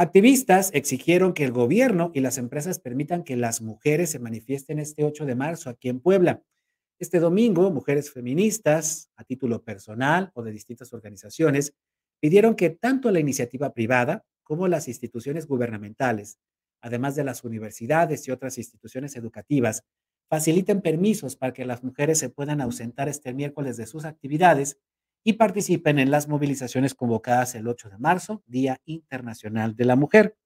Activistas exigieron que el gobierno y las empresas permitan que las mujeres se manifiesten este 8 de marzo aquí en Puebla. Este domingo, mujeres feministas, a título personal o de distintas organizaciones, pidieron que tanto la iniciativa privada como las instituciones gubernamentales, además de las universidades y otras instituciones educativas, faciliten permisos para que las mujeres se puedan ausentar este miércoles de sus actividades y participen en las movilizaciones convocadas el 8 de marzo, Día Internacional de la Mujer.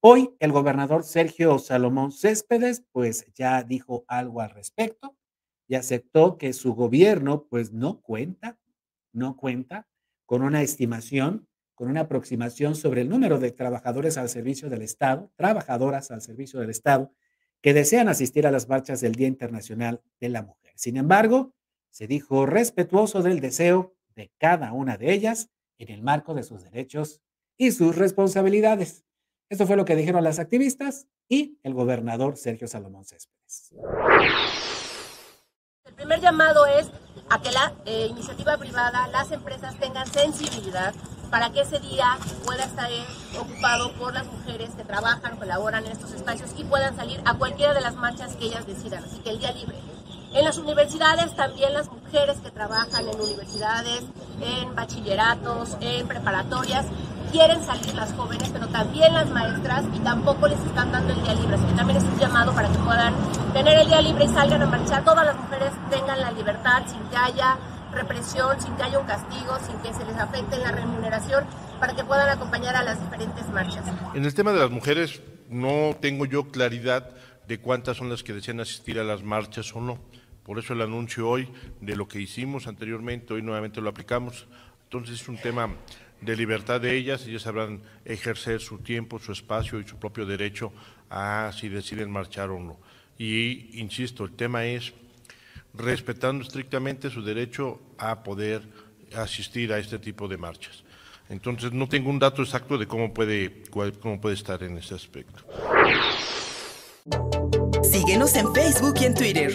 Hoy el gobernador Sergio Salomón Céspedes pues ya dijo algo al respecto y aceptó que su gobierno pues no cuenta, no cuenta con una estimación, con una aproximación sobre el número de trabajadores al servicio del Estado, trabajadoras al servicio del Estado, que desean asistir a las marchas del Día Internacional de la Mujer. Sin embargo, se dijo respetuoso del deseo de cada una de ellas en el marco de sus derechos y sus responsabilidades. Esto fue lo que dijeron las activistas y el gobernador Sergio Salomón Céspedes. El primer llamado es a que la eh, iniciativa privada, las empresas tengan sensibilidad para que ese día pueda estar ocupado por las mujeres que trabajan, colaboran en estos espacios y puedan salir a cualquiera de las marchas que ellas decidan. Así que el día libre en las universidades también las mujeres que trabajan en universidades, en bachilleratos, en preparatorias, quieren salir las jóvenes, pero también las maestras y tampoco les están dando el día libre. Así que también es un llamado para que puedan tener el día libre y salgan a marchar. Todas las mujeres tengan la libertad sin que haya represión, sin que haya un castigo, sin que se les afecte la remuneración, para que puedan acompañar a las diferentes marchas. En el tema de las mujeres no tengo yo claridad de cuántas son las que desean asistir a las marchas o no. Por eso el anuncio hoy de lo que hicimos anteriormente, hoy nuevamente lo aplicamos. Entonces es un tema de libertad de ellas, ellas sabrán ejercer su tiempo, su espacio y su propio derecho a si deciden marchar o no. Y insisto, el tema es respetando estrictamente su derecho a poder asistir a este tipo de marchas. Entonces no tengo un dato exacto de cómo puede, cómo puede estar en ese aspecto. Síguenos en Facebook y en Twitter.